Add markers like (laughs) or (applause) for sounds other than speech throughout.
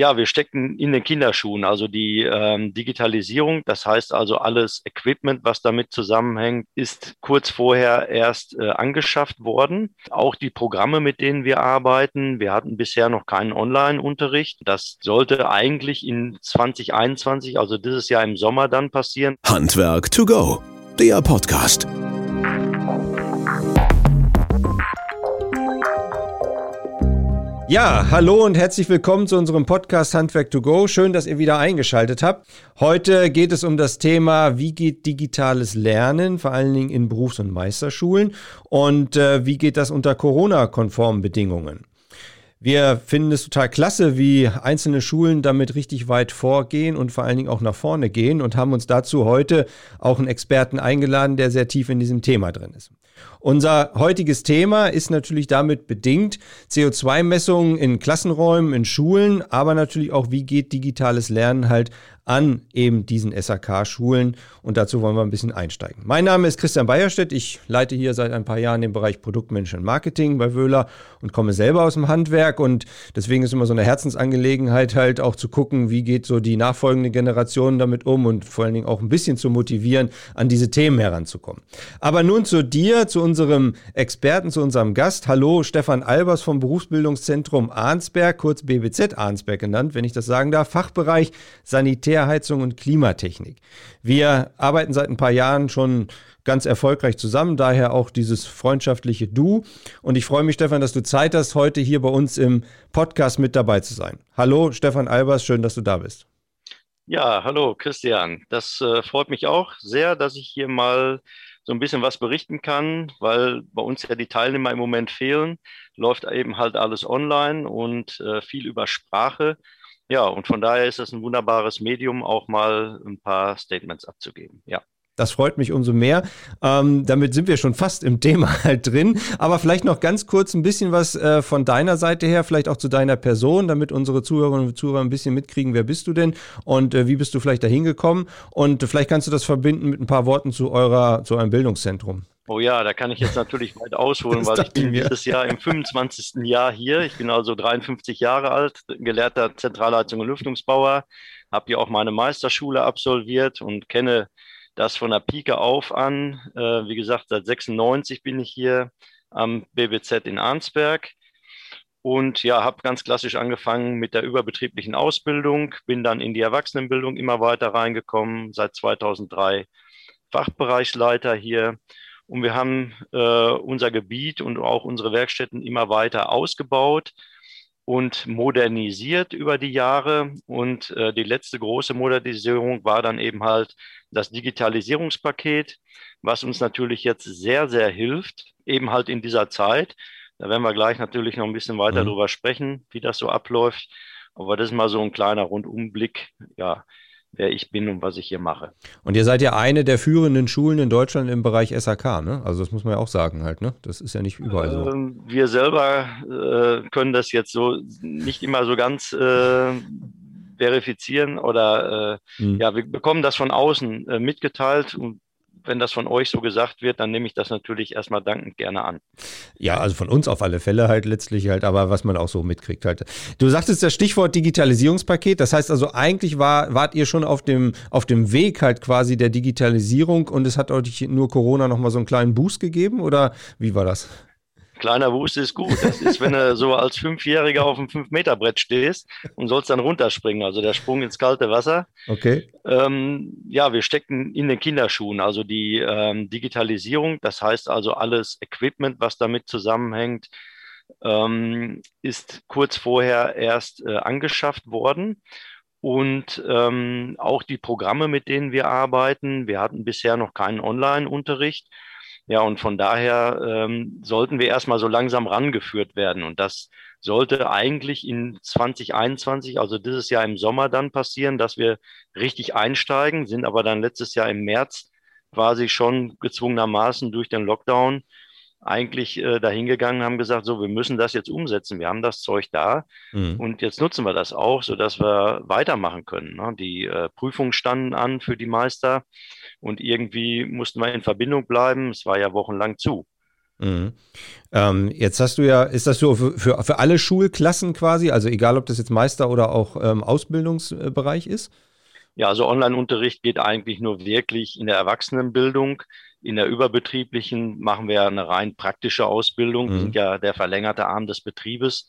ja, wir stecken in den Kinderschuhen. Also die ähm, Digitalisierung, das heißt also alles Equipment, was damit zusammenhängt, ist kurz vorher erst äh, angeschafft worden. Auch die Programme, mit denen wir arbeiten, wir hatten bisher noch keinen Online-Unterricht. Das sollte eigentlich in 2021, also dieses Jahr im Sommer dann passieren. Handwerk to go, der Podcast. Ja, hallo und herzlich willkommen zu unserem Podcast Handwerk to Go. Schön, dass ihr wieder eingeschaltet habt. Heute geht es um das Thema, wie geht digitales Lernen, vor allen Dingen in Berufs- und Meisterschulen und äh, wie geht das unter Corona-konformen Bedingungen. Wir finden es total klasse, wie einzelne Schulen damit richtig weit vorgehen und vor allen Dingen auch nach vorne gehen und haben uns dazu heute auch einen Experten eingeladen, der sehr tief in diesem Thema drin ist. Unser heutiges Thema ist natürlich damit bedingt CO2-Messungen in Klassenräumen, in Schulen, aber natürlich auch, wie geht digitales Lernen halt an eben diesen SAK-Schulen und dazu wollen wir ein bisschen einsteigen. Mein Name ist Christian Bayerstedt, ich leite hier seit ein paar Jahren den Bereich Produktmanagement Marketing bei Wöhler und komme selber aus dem Handwerk und deswegen ist immer so eine Herzensangelegenheit halt auch zu gucken, wie geht so die nachfolgende Generation damit um und vor allen Dingen auch ein bisschen zu motivieren, an diese Themen heranzukommen. Aber nun zu dir, zu unserem Experten, zu unserem Gast. Hallo, Stefan Albers vom Berufsbildungszentrum Arnsberg, kurz BBZ Arnsberg genannt, wenn ich das sagen darf, Fachbereich Sanitär Heizung und Klimatechnik. Wir arbeiten seit ein paar Jahren schon ganz erfolgreich zusammen, daher auch dieses freundschaftliche Du. Und ich freue mich, Stefan, dass du Zeit hast, heute hier bei uns im Podcast mit dabei zu sein. Hallo, Stefan Albers, schön, dass du da bist. Ja, hallo, Christian. Das äh, freut mich auch sehr, dass ich hier mal so ein bisschen was berichten kann, weil bei uns ja die Teilnehmer im Moment fehlen. Läuft eben halt alles online und äh, viel über Sprache. Ja, und von daher ist es ein wunderbares Medium, auch mal ein paar Statements abzugeben. Ja. Das freut mich umso mehr. Ähm, damit sind wir schon fast im (laughs) Thema halt drin. Aber vielleicht noch ganz kurz ein bisschen was äh, von deiner Seite her, vielleicht auch zu deiner Person, damit unsere Zuhörerinnen und Zuhörer ein bisschen mitkriegen, wer bist du denn und äh, wie bist du vielleicht dahin gekommen? Und vielleicht kannst du das verbinden mit ein paar Worten zu eurer, zu eurem Bildungszentrum. Oh ja, da kann ich jetzt natürlich weit ausholen, weil ich bin dieses Jahr im 25. Jahr hier. Ich bin also 53 Jahre alt, gelehrter Zentralheizung und Lüftungsbauer, habe hier auch meine Meisterschule absolviert und kenne das von der Pike auf an. Äh, wie gesagt, seit 96 bin ich hier am BBZ in Arnsberg und ja, habe ganz klassisch angefangen mit der überbetrieblichen Ausbildung, bin dann in die Erwachsenenbildung immer weiter reingekommen, seit 2003 Fachbereichsleiter hier und wir haben äh, unser Gebiet und auch unsere Werkstätten immer weiter ausgebaut und modernisiert über die Jahre. Und äh, die letzte große Modernisierung war dann eben halt das Digitalisierungspaket, was uns natürlich jetzt sehr, sehr hilft, eben halt in dieser Zeit. Da werden wir gleich natürlich noch ein bisschen weiter mhm. drüber sprechen, wie das so abläuft. Aber das ist mal so ein kleiner Rundumblick, ja, wer ich bin und was ich hier mache. Und ihr seid ja eine der führenden Schulen in Deutschland im Bereich SAK, ne? Also das muss man ja auch sagen halt, ne? Das ist ja nicht überall so. Ähm, wir selber äh, können das jetzt so nicht immer so ganz äh, verifizieren oder äh, mhm. ja, wir bekommen das von außen äh, mitgeteilt und wenn das von euch so gesagt wird, dann nehme ich das natürlich erstmal dankend gerne an. Ja, also von uns auf alle Fälle halt letztlich halt, aber was man auch so mitkriegt halt. Du sagtest das Stichwort Digitalisierungspaket, das heißt also eigentlich war, wart ihr schon auf dem, auf dem Weg halt quasi der Digitalisierung und es hat euch nur Corona nochmal so einen kleinen Boost gegeben oder wie war das? Kleiner Wust ist gut. Das ist, wenn du so als Fünfjähriger auf einem Fünf-Meter-Brett stehst und sollst dann runterspringen. Also der Sprung ins kalte Wasser. Okay. Ähm, ja, wir stecken in den Kinderschuhen. Also die ähm, Digitalisierung, das heißt also alles Equipment, was damit zusammenhängt, ähm, ist kurz vorher erst äh, angeschafft worden. Und ähm, auch die Programme, mit denen wir arbeiten, wir hatten bisher noch keinen Online-Unterricht. Ja, und von daher ähm, sollten wir erstmal so langsam rangeführt werden. Und das sollte eigentlich in 2021, also dieses Jahr im Sommer dann passieren, dass wir richtig einsteigen, sind aber dann letztes Jahr im März quasi schon gezwungenermaßen durch den Lockdown eigentlich äh, dahingegangen, haben gesagt, so, wir müssen das jetzt umsetzen. Wir haben das Zeug da mhm. und jetzt nutzen wir das auch, sodass wir weitermachen können. Ne? Die äh, Prüfungen standen an für die Meister und irgendwie mussten wir in Verbindung bleiben. Es war ja wochenlang zu. Mhm. Ähm, jetzt hast du ja, ist das so für, für, für, alle Schulklassen quasi, also egal ob das jetzt Meister oder auch ähm, Ausbildungsbereich ist? Ja, also Online-Unterricht geht eigentlich nur wirklich in der Erwachsenenbildung. In der überbetrieblichen machen wir eine rein praktische Ausbildung. Mhm. Sind ja der verlängerte Arm des Betriebes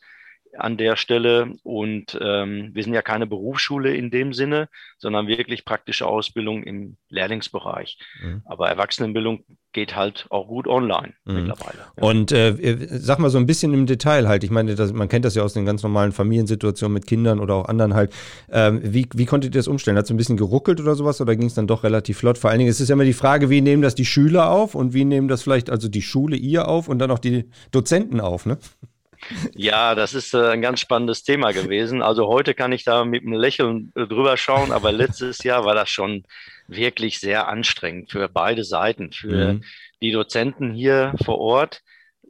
an der Stelle. Und ähm, wir sind ja keine Berufsschule in dem Sinne, sondern wirklich praktische Ausbildung im Lehrlingsbereich. Mhm. Aber Erwachsenenbildung geht halt auch gut online mhm. mittlerweile. Ja. Und äh, sag mal so ein bisschen im Detail halt, ich meine, das, man kennt das ja aus den ganz normalen Familiensituationen mit Kindern oder auch anderen halt. Ähm, wie, wie konntet ihr das umstellen? Hat es ein bisschen geruckelt oder sowas oder ging es dann doch relativ flott? Vor allen Dingen ist es ja immer die Frage, wie nehmen das die Schüler auf und wie nehmen das vielleicht also die Schule ihr auf und dann auch die Dozenten auf, ne? Ja, das ist äh, ein ganz spannendes Thema gewesen. Also heute kann ich da mit einem Lächeln äh, drüber schauen, aber letztes Jahr war das schon wirklich sehr anstrengend für beide Seiten, für mhm. die Dozenten hier vor Ort,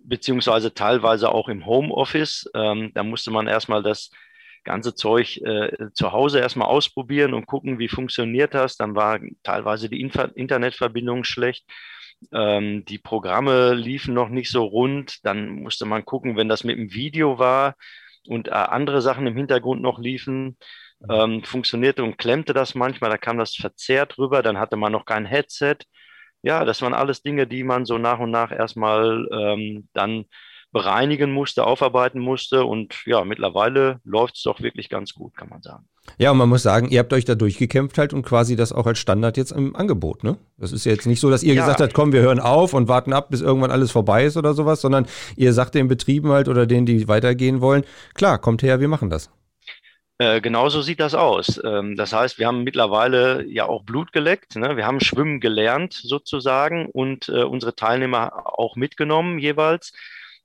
beziehungsweise teilweise auch im Homeoffice. Ähm, da musste man erstmal das ganze Zeug äh, zu Hause erstmal ausprobieren und gucken, wie funktioniert das. Dann war teilweise die Inf Internetverbindung schlecht. Ähm, die Programme liefen noch nicht so rund. Dann musste man gucken, wenn das mit dem Video war und äh, andere Sachen im Hintergrund noch liefen, ähm, funktionierte und klemmte das manchmal. Da kam das verzerrt rüber. Dann hatte man noch kein Headset. Ja, das waren alles Dinge, die man so nach und nach erstmal ähm, dann bereinigen musste, aufarbeiten musste. Und ja, mittlerweile läuft es doch wirklich ganz gut, kann man sagen. Ja, und man muss sagen, ihr habt euch da durchgekämpft halt und quasi das auch als Standard jetzt im Angebot, ne? Das ist jetzt nicht so, dass ihr ja. gesagt habt, komm, wir hören auf und warten ab, bis irgendwann alles vorbei ist oder sowas, sondern ihr sagt den Betrieben halt oder denen, die weitergehen wollen, klar, kommt her, wir machen das. Äh, genauso sieht das aus. Ähm, das heißt, wir haben mittlerweile ja auch Blut geleckt. Ne? Wir haben Schwimmen gelernt sozusagen und äh, unsere Teilnehmer auch mitgenommen jeweils.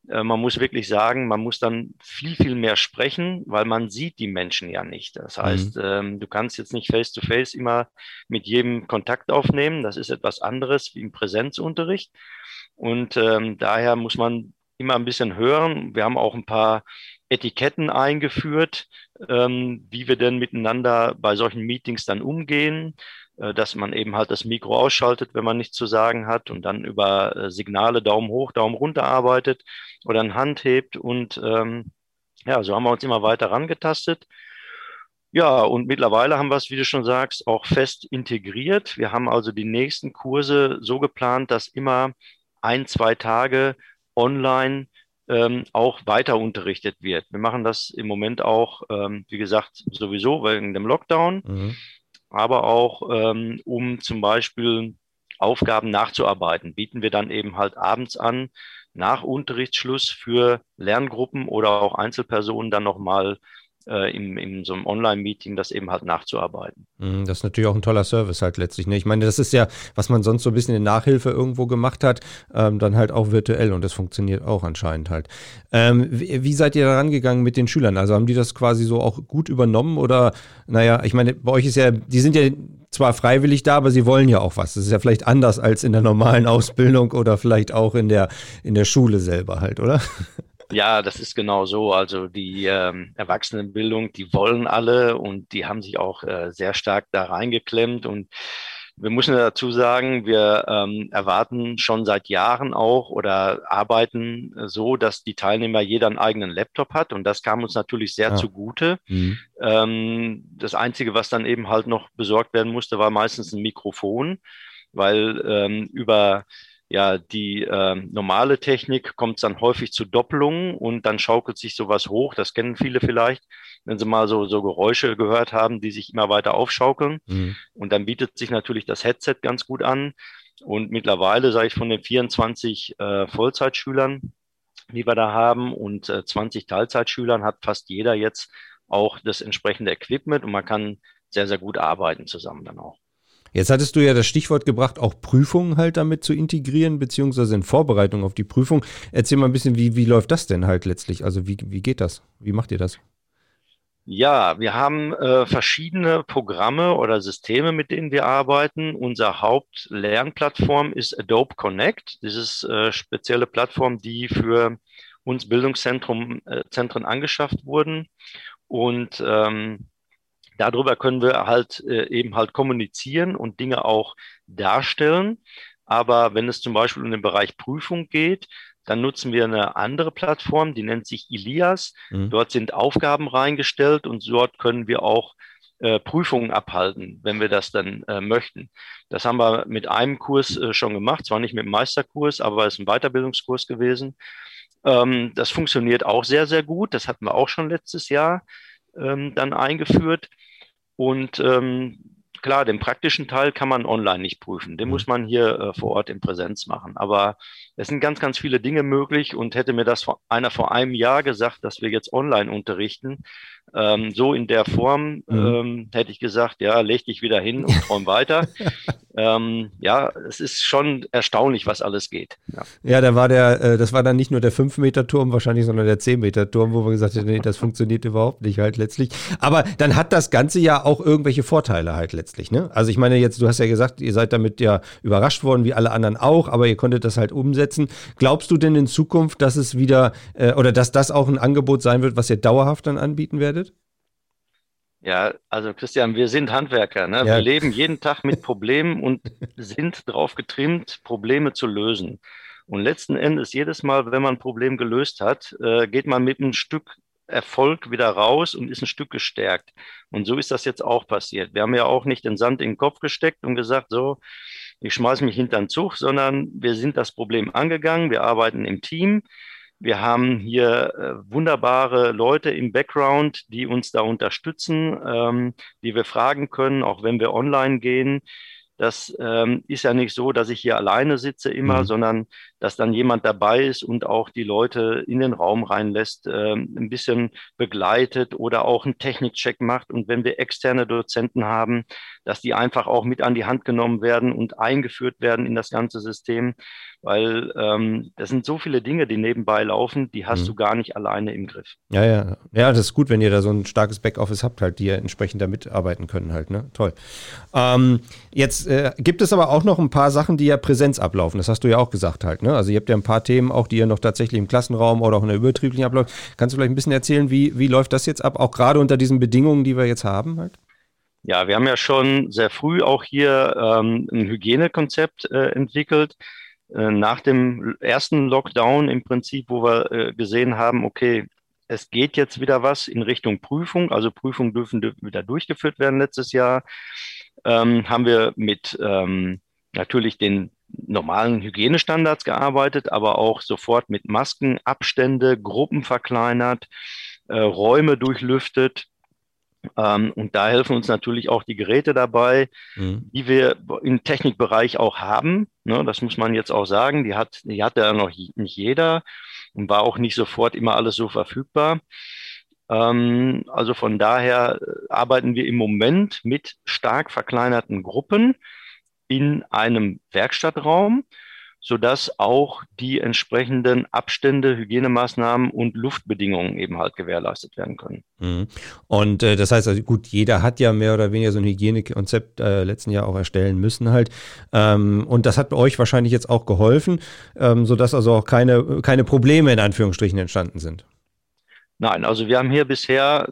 Äh, man muss wirklich sagen, man muss dann viel, viel mehr sprechen, weil man sieht die Menschen ja nicht. Das heißt, mhm. du kannst jetzt nicht face-to-face -face immer mit jedem Kontakt aufnehmen. Das ist etwas anderes wie im Präsenzunterricht. Und ähm, daher muss man immer ein bisschen hören. Wir haben auch ein paar Etiketten eingeführt, ähm, wie wir denn miteinander bei solchen Meetings dann umgehen. Äh, dass man eben halt das Mikro ausschaltet, wenn man nichts zu sagen hat und dann über äh, Signale Daumen hoch, Daumen runter arbeitet oder eine Hand hebt und ähm, ja, so haben wir uns immer weiter rangetastet. Ja, und mittlerweile haben wir es, wie du schon sagst, auch fest integriert. Wir haben also die nächsten Kurse so geplant, dass immer ein, zwei Tage online ähm, auch weiter unterrichtet wird. Wir machen das im Moment auch, ähm, wie gesagt, sowieso wegen dem Lockdown. Mhm aber auch ähm, um zum Beispiel Aufgaben nachzuarbeiten, bieten wir dann eben halt abends an, nach Unterrichtsschluss für Lerngruppen oder auch Einzelpersonen dann nochmal äh, in, in so einem Online-Meeting das eben halt nachzuarbeiten. Mhm, das ist natürlich auch ein toller Service halt letztlich. Ne? Ich meine, das ist ja, was man sonst so ein bisschen in Nachhilfe irgendwo gemacht hat, ähm, dann halt auch virtuell und das funktioniert auch anscheinend halt. Ähm, wie, wie, seid ihr da rangegangen mit den Schülern? Also haben die das quasi so auch gut übernommen oder, naja, ich meine, bei euch ist ja, die sind ja zwar freiwillig da, aber sie wollen ja auch was. Das ist ja vielleicht anders als in der normalen Ausbildung oder vielleicht auch in der, in der Schule selber halt, oder? Ja, das ist genau so. Also die ähm, Erwachsenenbildung, die wollen alle und die haben sich auch äh, sehr stark da reingeklemmt. Und wir müssen dazu sagen, wir ähm, erwarten schon seit Jahren auch oder arbeiten so, dass die Teilnehmer jeder einen eigenen Laptop hat. Und das kam uns natürlich sehr ja. zugute. Mhm. Ähm, das Einzige, was dann eben halt noch besorgt werden musste, war meistens ein Mikrofon, weil ähm, über ja, die äh, normale Technik kommt dann häufig zu Doppelungen und dann schaukelt sich sowas hoch. Das kennen viele vielleicht, wenn sie mal so, so Geräusche gehört haben, die sich immer weiter aufschaukeln. Mhm. Und dann bietet sich natürlich das Headset ganz gut an. Und mittlerweile, sage ich, von den 24 äh, Vollzeitschülern, die wir da haben, und äh, 20 Teilzeitschülern hat fast jeder jetzt auch das entsprechende Equipment und man kann sehr, sehr gut arbeiten zusammen dann auch. Jetzt hattest du ja das Stichwort gebracht, auch Prüfungen halt damit zu integrieren, beziehungsweise in Vorbereitung auf die Prüfung. Erzähl mal ein bisschen, wie, wie läuft das denn halt letztlich? Also wie, wie geht das? Wie macht ihr das? Ja, wir haben äh, verschiedene Programme oder Systeme, mit denen wir arbeiten. Unser Hauptlernplattform ist Adobe Connect. Das ist äh, spezielle Plattform, die für uns Bildungszentren äh, angeschafft wurden. Und ähm, darüber können wir halt äh, eben halt kommunizieren und Dinge auch darstellen. Aber wenn es zum Beispiel um den Bereich Prüfung geht, Dann nutzen wir eine andere Plattform, die nennt sich Ilias. Mhm. Dort sind Aufgaben reingestellt und dort können wir auch äh, Prüfungen abhalten, wenn wir das dann äh, möchten. Das haben wir mit einem Kurs äh, schon gemacht, zwar nicht mit dem Meisterkurs, aber es ist ein Weiterbildungskurs gewesen. Ähm, das funktioniert auch sehr, sehr gut. Das hatten wir auch schon letztes Jahr ähm, dann eingeführt. Und ähm, klar, den praktischen Teil kann man online nicht prüfen. Den mhm. muss man hier äh, vor Ort in Präsenz machen. Aber es sind ganz, ganz viele Dinge möglich und hätte mir das vor, einer vor einem Jahr gesagt, dass wir jetzt online unterrichten, ähm, so in der Form mhm. ähm, hätte ich gesagt, ja, leg dich wieder hin und träum weiter. (laughs) ähm, ja, es ist schon erstaunlich, was alles geht. Ja, ja da war der, äh, das war dann nicht nur der 5-Meter-Turm wahrscheinlich, sondern der 10-Meter-Turm, wo wir gesagt haben, nee, das funktioniert überhaupt nicht halt letztlich. Aber dann hat das Ganze ja auch irgendwelche Vorteile halt letztlich, ne? Also ich meine jetzt, du hast ja gesagt, ihr seid damit ja überrascht worden, wie alle anderen auch, aber ihr konntet das halt umsetzen. Glaubst du denn in Zukunft, dass es wieder, äh, oder dass das auch ein Angebot sein wird, was ihr dauerhaft dann anbieten werdet? Ja, also Christian, wir sind Handwerker. Ne? Ja. Wir leben jeden Tag mit Problemen und (laughs) sind darauf getrimmt, Probleme zu lösen. Und letzten Endes, jedes Mal, wenn man ein Problem gelöst hat, äh, geht man mit einem Stück Erfolg wieder raus und ist ein Stück gestärkt. Und so ist das jetzt auch passiert. Wir haben ja auch nicht den Sand in den Kopf gesteckt und gesagt, so, ich schmeiße mich hinter den Zug, sondern wir sind das Problem angegangen. Wir arbeiten im Team. Wir haben hier äh, wunderbare Leute im Background, die uns da unterstützen, ähm, die wir fragen können, auch wenn wir online gehen. Das ähm, ist ja nicht so, dass ich hier alleine sitze immer, mhm. sondern dass dann jemand dabei ist und auch die Leute in den Raum reinlässt, äh, ein bisschen begleitet oder auch einen Technikcheck macht. Und wenn wir externe Dozenten haben, dass die einfach auch mit an die Hand genommen werden und eingeführt werden in das ganze System weil ähm, das sind so viele Dinge, die nebenbei laufen, die hast mhm. du gar nicht alleine im Griff. Ja, ja. Ja, das ist gut, wenn ihr da so ein starkes Backoffice habt, halt, die entsprechend da mitarbeiten können halt, ne? Toll. Ähm, jetzt äh, gibt es aber auch noch ein paar Sachen, die ja Präsenz ablaufen. Das hast du ja auch gesagt halt, ne? Also ihr habt ja ein paar Themen auch, die ihr noch tatsächlich im Klassenraum oder auch in der übertrieblichen abläuft. Kannst du vielleicht ein bisschen erzählen, wie, wie läuft das jetzt ab, auch gerade unter diesen Bedingungen, die wir jetzt haben halt? Ja, wir haben ja schon sehr früh auch hier ähm, ein Hygienekonzept äh, entwickelt äh, nach dem ersten Lockdown im Prinzip, wo wir äh, gesehen haben, okay, es geht jetzt wieder was in Richtung Prüfung, also Prüfungen dürfen wieder durchgeführt werden letztes Jahr, ähm, haben wir mit ähm, natürlich den normalen Hygienestandards gearbeitet, aber auch sofort mit Masken, Abstände, Gruppen verkleinert, äh, Räume durchlüftet. Ähm, und da helfen uns natürlich auch die Geräte dabei, mhm. die wir im Technikbereich auch haben. Ne, das muss man jetzt auch sagen. Die hat, die hatte ja noch nicht jeder und war auch nicht sofort immer alles so verfügbar. Ähm, also von daher äh, arbeiten wir im Moment mit stark verkleinerten Gruppen in einem Werkstattraum sodass auch die entsprechenden Abstände, Hygienemaßnahmen und Luftbedingungen eben halt gewährleistet werden können. Mhm. Und äh, das heißt also, gut, jeder hat ja mehr oder weniger so ein Hygienekonzept äh, letzten Jahr auch erstellen müssen halt. Ähm, und das hat euch wahrscheinlich jetzt auch geholfen, ähm, sodass also auch keine, keine Probleme in Anführungsstrichen entstanden sind. Nein, also wir haben hier bisher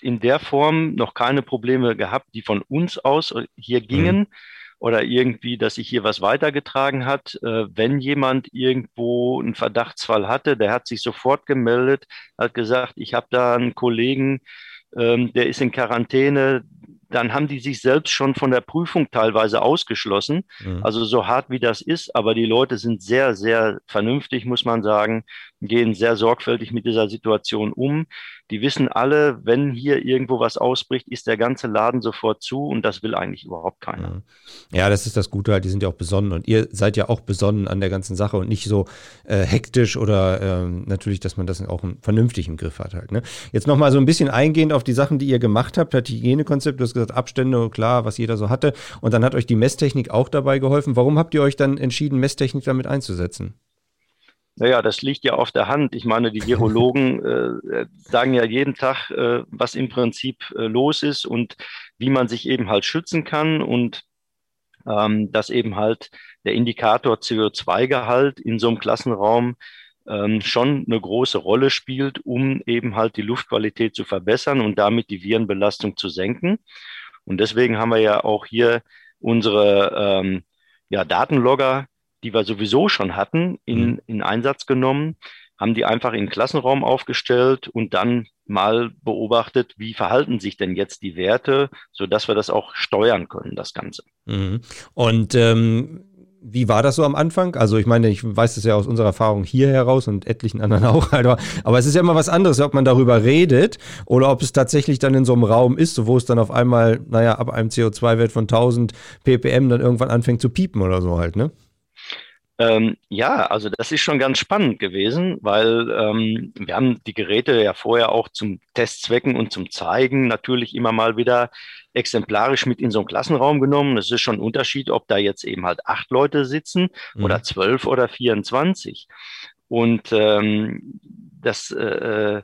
in der Form noch keine Probleme gehabt, die von uns aus hier gingen. Mhm oder irgendwie, dass sich hier was weitergetragen hat. Äh, wenn jemand irgendwo einen Verdachtsfall hatte, der hat sich sofort gemeldet, hat gesagt, ich habe da einen Kollegen, ähm, der ist in Quarantäne, dann haben die sich selbst schon von der Prüfung teilweise ausgeschlossen. Mhm. Also so hart wie das ist, aber die Leute sind sehr, sehr vernünftig, muss man sagen, gehen sehr sorgfältig mit dieser Situation um. Die wissen alle, wenn hier irgendwo was ausbricht, ist der ganze Laden sofort zu und das will eigentlich überhaupt keiner. Mhm. Ja, das ist das Gute halt, die sind ja auch besonnen und ihr seid ja auch besonnen an der ganzen Sache und nicht so äh, hektisch oder äh, natürlich, dass man das auch vernünftig im Griff hat halt. Ne? Jetzt nochmal so ein bisschen eingehend auf die Sachen, die ihr gemacht habt, das Hygienekonzept, du hast gesagt, Abstände, klar, was jeder so hatte und dann hat euch die Messtechnik auch dabei geholfen. Warum habt ihr euch dann entschieden, Messtechnik damit einzusetzen? Naja, das liegt ja auf der Hand. Ich meine, die Virologen (laughs) äh, sagen ja jeden Tag, äh, was im Prinzip äh, los ist und wie man sich eben halt schützen kann und ähm, dass eben halt der Indikator CO2-Gehalt in so einem Klassenraum ähm, schon eine große Rolle spielt, um eben halt die Luftqualität zu verbessern und damit die Virenbelastung zu senken. Und deswegen haben wir ja auch hier unsere ähm, ja, Datenlogger die wir sowieso schon hatten, in, mhm. in Einsatz genommen, haben die einfach in den Klassenraum aufgestellt und dann mal beobachtet, wie verhalten sich denn jetzt die Werte, sodass wir das auch steuern können, das Ganze. Mhm. Und ähm, wie war das so am Anfang? Also ich meine, ich weiß das ja aus unserer Erfahrung hier heraus und etlichen anderen (laughs) auch, aber, aber es ist ja immer was anderes, ob man darüber redet oder ob es tatsächlich dann in so einem Raum ist, wo es dann auf einmal, naja, ab einem CO2-Wert von 1000 ppm dann irgendwann anfängt zu piepen oder so halt, ne? Ähm, ja, also das ist schon ganz spannend gewesen, weil ähm, wir haben die Geräte ja vorher auch zum Testzwecken und zum Zeigen natürlich immer mal wieder exemplarisch mit in so einen Klassenraum genommen. Es ist schon ein Unterschied, ob da jetzt eben halt acht Leute sitzen mhm. oder zwölf oder 24. Und ähm, das äh,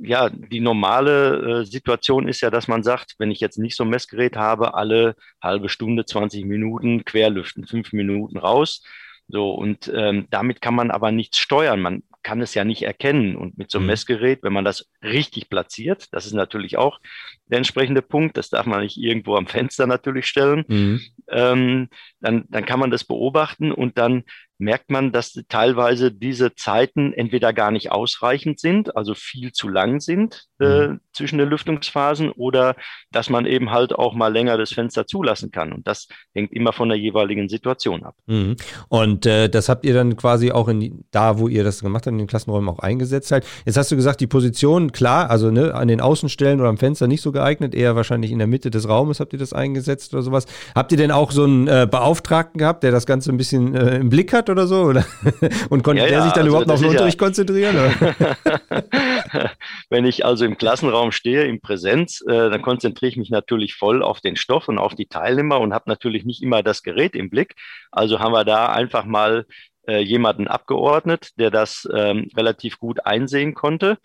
ja, die normale äh, Situation ist ja, dass man sagt, wenn ich jetzt nicht so ein Messgerät habe, alle halbe Stunde, 20 Minuten querlüften, fünf Minuten raus. So, und ähm, damit kann man aber nichts steuern. Man kann es ja nicht erkennen. Und mit so einem mhm. Messgerät, wenn man das richtig platziert, das ist natürlich auch der entsprechende Punkt, das darf man nicht irgendwo am Fenster natürlich stellen, mhm. ähm, dann, dann kann man das beobachten und dann merkt man, dass teilweise diese Zeiten entweder gar nicht ausreichend sind, also viel zu lang sind äh, mhm. zwischen den Lüftungsphasen, oder dass man eben halt auch mal länger das Fenster zulassen kann. Und das hängt immer von der jeweiligen Situation ab. Mhm. Und äh, das habt ihr dann quasi auch in da, wo ihr das gemacht habt, in den Klassenräumen auch eingesetzt halt. Jetzt hast du gesagt, die Position, klar, also ne, an den Außenstellen oder am Fenster nicht so geeignet, eher wahrscheinlich in der Mitte des Raumes habt ihr das eingesetzt oder sowas. Habt ihr denn auch so einen äh, Beauftragten gehabt, der das Ganze ein bisschen äh, im Blick hat oder so? Oder? (laughs) Und konnte ja, der ja, sich dann also überhaupt noch auf den Unterricht ja konzentrieren? (laughs) Wenn ich also im Klassenraum stehe, in Präsenz, äh, dann konzentriere ich mich natürlich voll auf den Stoff und auf die Teilnehmer und habe natürlich nicht immer das Gerät im Blick. Also haben wir da einfach mal äh, jemanden abgeordnet, der das ähm, relativ gut einsehen konnte.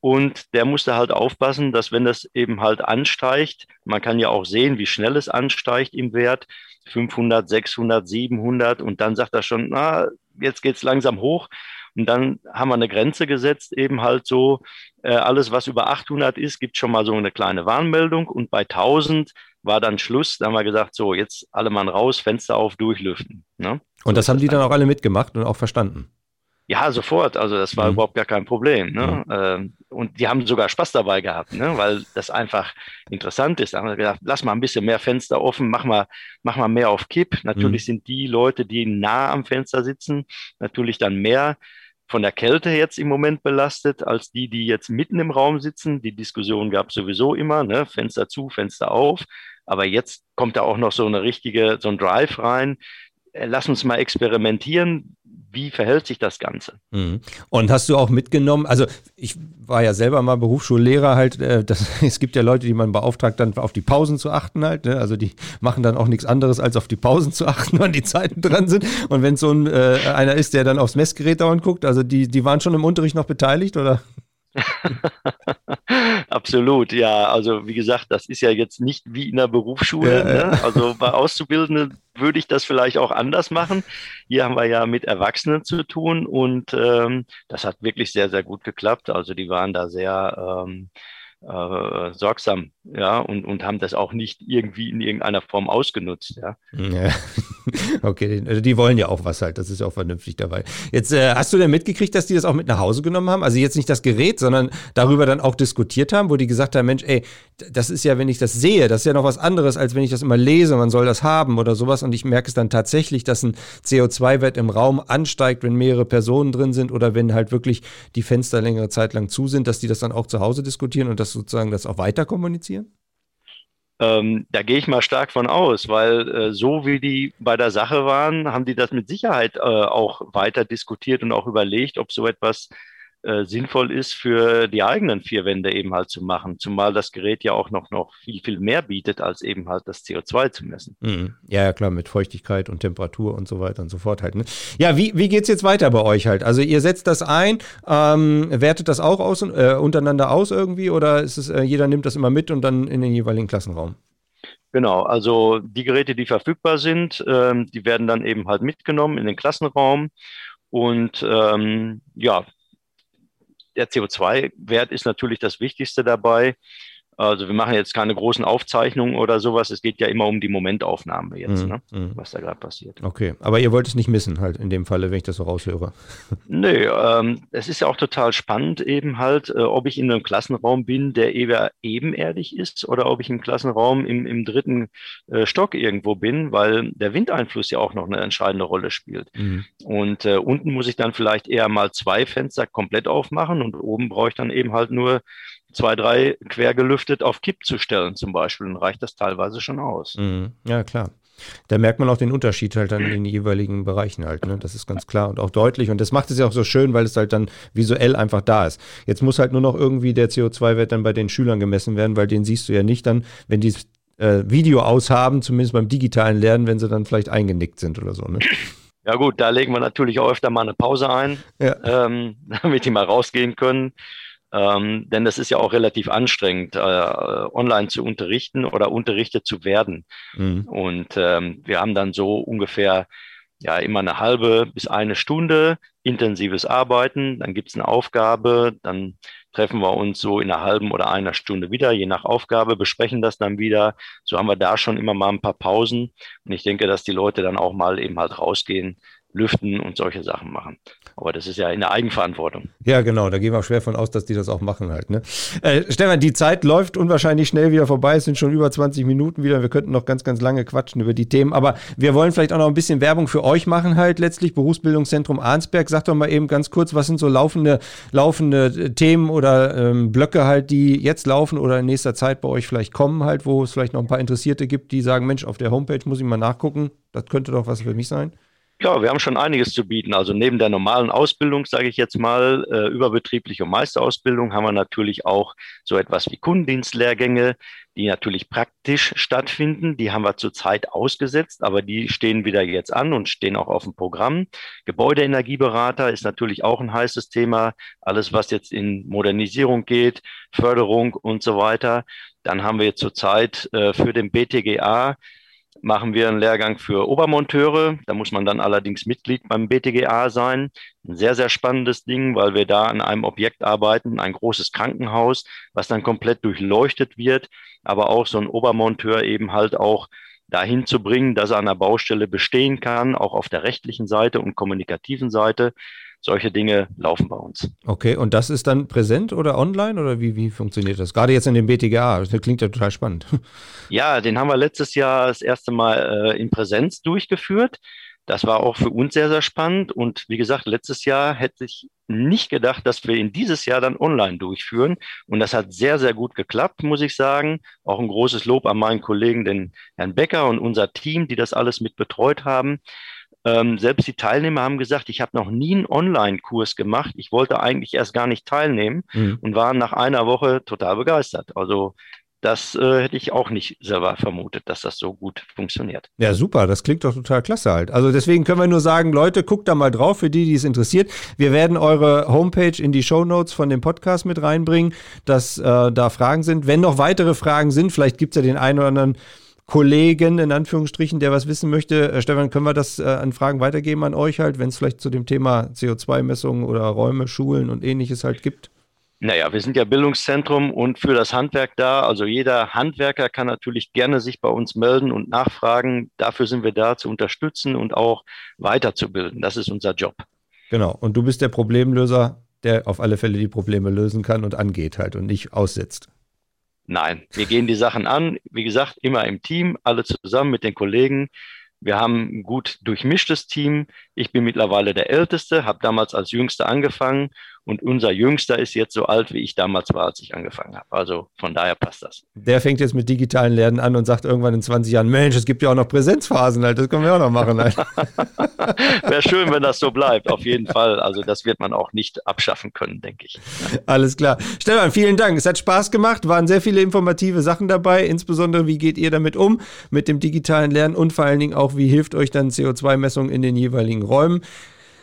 Und der musste halt aufpassen, dass wenn das eben halt ansteigt, man kann ja auch sehen, wie schnell es ansteigt im Wert, 500, 600, 700 und dann sagt er schon, na, jetzt geht's langsam hoch. Und dann haben wir eine Grenze gesetzt, eben halt so, äh, alles was über 800 ist, gibt schon mal so eine kleine Warnmeldung und bei 1000 war dann Schluss. Da haben wir gesagt, so, jetzt alle Mann raus, Fenster auf, durchlüften. Ne? Und das haben die dann auch alle mitgemacht und auch verstanden? Ja, sofort. Also das war mhm. überhaupt gar kein Problem. Ne? Mhm. Und die haben sogar Spaß dabei gehabt, ne? weil das einfach interessant ist. Da haben wir gedacht, lass mal ein bisschen mehr Fenster offen, mach mal, mach mal mehr auf Kipp. Natürlich mhm. sind die Leute, die nah am Fenster sitzen, natürlich dann mehr von der Kälte jetzt im Moment belastet, als die, die jetzt mitten im Raum sitzen. Die Diskussion gab es sowieso immer, ne? Fenster zu, Fenster auf. Aber jetzt kommt da auch noch so eine richtige, so ein Drive rein. Äh, lass uns mal experimentieren wie verhält sich das Ganze? Mhm. Und hast du auch mitgenommen, also ich war ja selber mal Berufsschullehrer halt, äh, das, (laughs) es gibt ja Leute, die man beauftragt, dann auf die Pausen zu achten halt, ne? also die machen dann auch nichts anderes, als auf die Pausen zu (laughs) achten, wann die Zeiten dran sind. Und wenn so ein, äh, einer ist, der dann aufs Messgerät dauernd guckt, also die, die waren schon im Unterricht noch beteiligt oder? (laughs) Absolut, ja. Also wie gesagt, das ist ja jetzt nicht wie in der Berufsschule. Ne? Also bei Auszubildenden würde ich das vielleicht auch anders machen. Hier haben wir ja mit Erwachsenen zu tun und ähm, das hat wirklich sehr, sehr gut geklappt. Also die waren da sehr ähm, äh, sorgsam, ja, und, und haben das auch nicht irgendwie in irgendeiner Form ausgenutzt, ja. ja. (laughs) Okay, also die wollen ja auch was halt, das ist ja auch vernünftig dabei. Jetzt äh, hast du denn mitgekriegt, dass die das auch mit nach Hause genommen haben? Also jetzt nicht das Gerät, sondern darüber dann auch diskutiert haben, wo die gesagt haben, Mensch, ey, das ist ja, wenn ich das sehe, das ist ja noch was anderes, als wenn ich das immer lese, man soll das haben oder sowas und ich merke es dann tatsächlich, dass ein CO2-Wert im Raum ansteigt, wenn mehrere Personen drin sind oder wenn halt wirklich die Fenster längere Zeit lang zu sind, dass die das dann auch zu Hause diskutieren und das das sozusagen das auch weiter kommunizieren? Ähm, da gehe ich mal stark von aus, weil äh, so wie die bei der Sache waren, haben die das mit Sicherheit äh, auch weiter diskutiert und auch überlegt, ob so etwas äh, sinnvoll ist, für die eigenen vier Wände eben halt zu machen. Zumal das Gerät ja auch noch, noch viel, viel mehr bietet, als eben halt das CO2 zu messen. Mhm. Ja, ja, klar, mit Feuchtigkeit und Temperatur und so weiter und so fort halt. Ne? Ja, wie, wie geht es jetzt weiter bei euch halt? Also ihr setzt das ein, ähm, wertet das auch aus, äh, untereinander aus irgendwie oder ist es, äh, jeder nimmt das immer mit und dann in den jeweiligen Klassenraum? Genau, also die Geräte, die verfügbar sind, ähm, die werden dann eben halt mitgenommen in den Klassenraum. Und ähm, ja, der CO2-Wert ist natürlich das Wichtigste dabei. Also wir machen jetzt keine großen Aufzeichnungen oder sowas. Es geht ja immer um die Momentaufnahme jetzt, mm, ne? mm. was da gerade passiert. Okay, aber ihr wollt es nicht missen, halt in dem Falle, wenn ich das so raushöre. (laughs) Nö, ähm, es ist ja auch total spannend eben halt, äh, ob ich in einem Klassenraum bin, der eher ebenerdig ist oder ob ich im Klassenraum im, im dritten äh, Stock irgendwo bin, weil der Windeinfluss ja auch noch eine entscheidende Rolle spielt. Mm. Und äh, unten muss ich dann vielleicht eher mal zwei Fenster komplett aufmachen und oben brauche ich dann eben halt nur zwei, drei quer gelüftet auf Kipp zu stellen zum Beispiel, dann reicht das teilweise schon aus. Mhm. Ja, klar. Da merkt man auch den Unterschied halt dann in den jeweiligen Bereichen halt. Ne? Das ist ganz klar und auch deutlich. Und das macht es ja auch so schön, weil es halt dann visuell einfach da ist. Jetzt muss halt nur noch irgendwie der CO2-Wert dann bei den Schülern gemessen werden, weil den siehst du ja nicht dann, wenn die äh, Video aushaben, zumindest beim digitalen Lernen, wenn sie dann vielleicht eingenickt sind oder so. Ne? Ja gut, da legen wir natürlich auch öfter mal eine Pause ein, ja. ähm, (laughs) damit die mal rausgehen können. Ähm, denn das ist ja auch relativ anstrengend, äh, online zu unterrichten oder unterrichtet zu werden. Mhm. Und ähm, wir haben dann so ungefähr ja immer eine halbe bis eine Stunde intensives Arbeiten. Dann gibt es eine Aufgabe, dann treffen wir uns so in einer halben oder einer Stunde wieder, je nach Aufgabe, besprechen das dann wieder. So haben wir da schon immer mal ein paar Pausen. Und ich denke, dass die Leute dann auch mal eben halt rausgehen, lüften und solche Sachen machen. Aber das ist ja in der Eigenverantwortung. Ja, genau. Da gehen wir schwer von aus, dass die das auch machen halt. Ne? Äh, Stefan, die Zeit läuft unwahrscheinlich schnell wieder vorbei. Es sind schon über 20 Minuten wieder. Wir könnten noch ganz, ganz lange quatschen über die Themen. Aber wir wollen vielleicht auch noch ein bisschen Werbung für euch machen halt letztlich. Berufsbildungszentrum Arnsberg. Sag doch mal eben ganz kurz, was sind so laufende, laufende Themen oder ähm, Blöcke halt, die jetzt laufen oder in nächster Zeit bei euch vielleicht kommen halt, wo es vielleicht noch ein paar Interessierte gibt, die sagen, Mensch, auf der Homepage muss ich mal nachgucken. Das könnte doch was für mich sein. Ja, wir haben schon einiges zu bieten. Also neben der normalen Ausbildung, sage ich jetzt mal, äh, überbetriebliche Meisterausbildung, haben wir natürlich auch so etwas wie Kundendienstlehrgänge, die natürlich praktisch stattfinden. Die haben wir zurzeit ausgesetzt, aber die stehen wieder jetzt an und stehen auch auf dem Programm. Gebäudeenergieberater ist natürlich auch ein heißes Thema. Alles, was jetzt in Modernisierung geht, Förderung und so weiter. Dann haben wir zurzeit äh, für den BTGA machen wir einen Lehrgang für Obermonteure. Da muss man dann allerdings Mitglied beim BTGA sein. Ein sehr, sehr spannendes Ding, weil wir da an einem Objekt arbeiten, ein großes Krankenhaus, was dann komplett durchleuchtet wird, aber auch so ein Obermonteur eben halt auch dahin zu bringen, dass er an der Baustelle bestehen kann, auch auf der rechtlichen Seite und kommunikativen Seite solche Dinge laufen bei uns. Okay, und das ist dann präsent oder online oder wie, wie funktioniert das? Gerade jetzt in dem BTGA, das klingt ja total spannend. (laughs) Ja, den haben wir letztes Jahr das erste Mal äh, in Präsenz durchgeführt. Das war auch für uns sehr, sehr spannend. Und wie gesagt, letztes Jahr hätte ich nicht gedacht, dass wir ihn dieses Jahr dann online durchführen. Und das hat sehr, sehr gut geklappt, muss ich sagen. Auch ein großes Lob an meinen Kollegen, den Herrn Becker und unser Team, die das alles mit betreut haben. Ähm, selbst die Teilnehmer haben gesagt, ich habe noch nie einen Online-Kurs gemacht. Ich wollte eigentlich erst gar nicht teilnehmen mhm. und waren nach einer Woche total begeistert. Also das äh, hätte ich auch nicht selber vermutet, dass das so gut funktioniert. Ja, super. Das klingt doch total klasse halt. Also deswegen können wir nur sagen, Leute, guckt da mal drauf für die, die es interessiert. Wir werden eure Homepage in die Show Notes von dem Podcast mit reinbringen, dass äh, da Fragen sind. Wenn noch weitere Fragen sind, vielleicht gibt es ja den einen oder anderen Kollegen, in Anführungsstrichen, der was wissen möchte. Äh, Stefan, können wir das äh, an Fragen weitergeben an euch halt, wenn es vielleicht zu dem Thema CO2-Messungen oder Räume, Schulen und ähnliches halt gibt? Naja, wir sind ja Bildungszentrum und für das Handwerk da. Also jeder Handwerker kann natürlich gerne sich bei uns melden und nachfragen. Dafür sind wir da, zu unterstützen und auch weiterzubilden. Das ist unser Job. Genau. Und du bist der Problemlöser, der auf alle Fälle die Probleme lösen kann und angeht halt und nicht aussetzt. Nein, wir gehen die Sachen an, wie gesagt, immer im Team, alle zusammen mit den Kollegen. Wir haben ein gut durchmischtes Team. Ich bin mittlerweile der Älteste, habe damals als Jüngster angefangen und unser Jüngster ist jetzt so alt, wie ich damals war, als ich angefangen habe. Also von daher passt das. Der fängt jetzt mit digitalen Lernen an und sagt irgendwann in 20 Jahren, Mensch, es gibt ja auch noch Präsenzphasen, halt. das können wir auch noch machen. Halt. (laughs) Wäre schön, wenn das so bleibt, auf jeden Fall. Also das wird man auch nicht abschaffen können, denke ich. Alles klar. Stefan, vielen Dank. Es hat Spaß gemacht, waren sehr viele informative Sachen dabei, insbesondere wie geht ihr damit um, mit dem digitalen Lernen und vor allen Dingen auch, wie hilft euch dann CO2-Messung in den jeweiligen Räumen.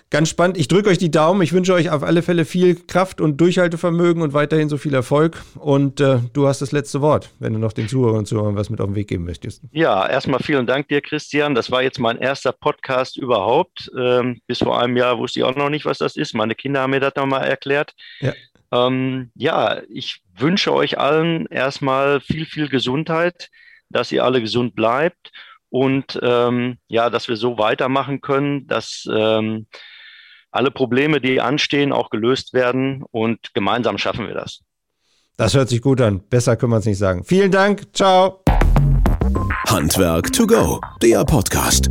Ganz spannend. Ich drücke euch die Daumen. Ich wünsche euch auf alle Fälle viel Kraft und Durchhaltevermögen und weiterhin so viel Erfolg. Und äh, du hast das letzte Wort, wenn du noch den Zuhörern und Zuhörern was mit auf den Weg geben möchtest. Ja, erstmal vielen Dank dir, Christian. Das war jetzt mein erster Podcast überhaupt. Ähm, bis vor einem Jahr wusste ich auch noch nicht, was das ist. Meine Kinder haben mir das nochmal erklärt. Ja. Ähm, ja, ich wünsche euch allen erstmal viel, viel Gesundheit, dass ihr alle gesund bleibt und ähm, ja, dass wir so weitermachen können, dass ähm, alle Probleme, die anstehen, auch gelöst werden und gemeinsam schaffen wir das. Das hört sich gut an. Besser können wir es nicht sagen. Vielen Dank. Ciao. Handwerk to go, der Podcast.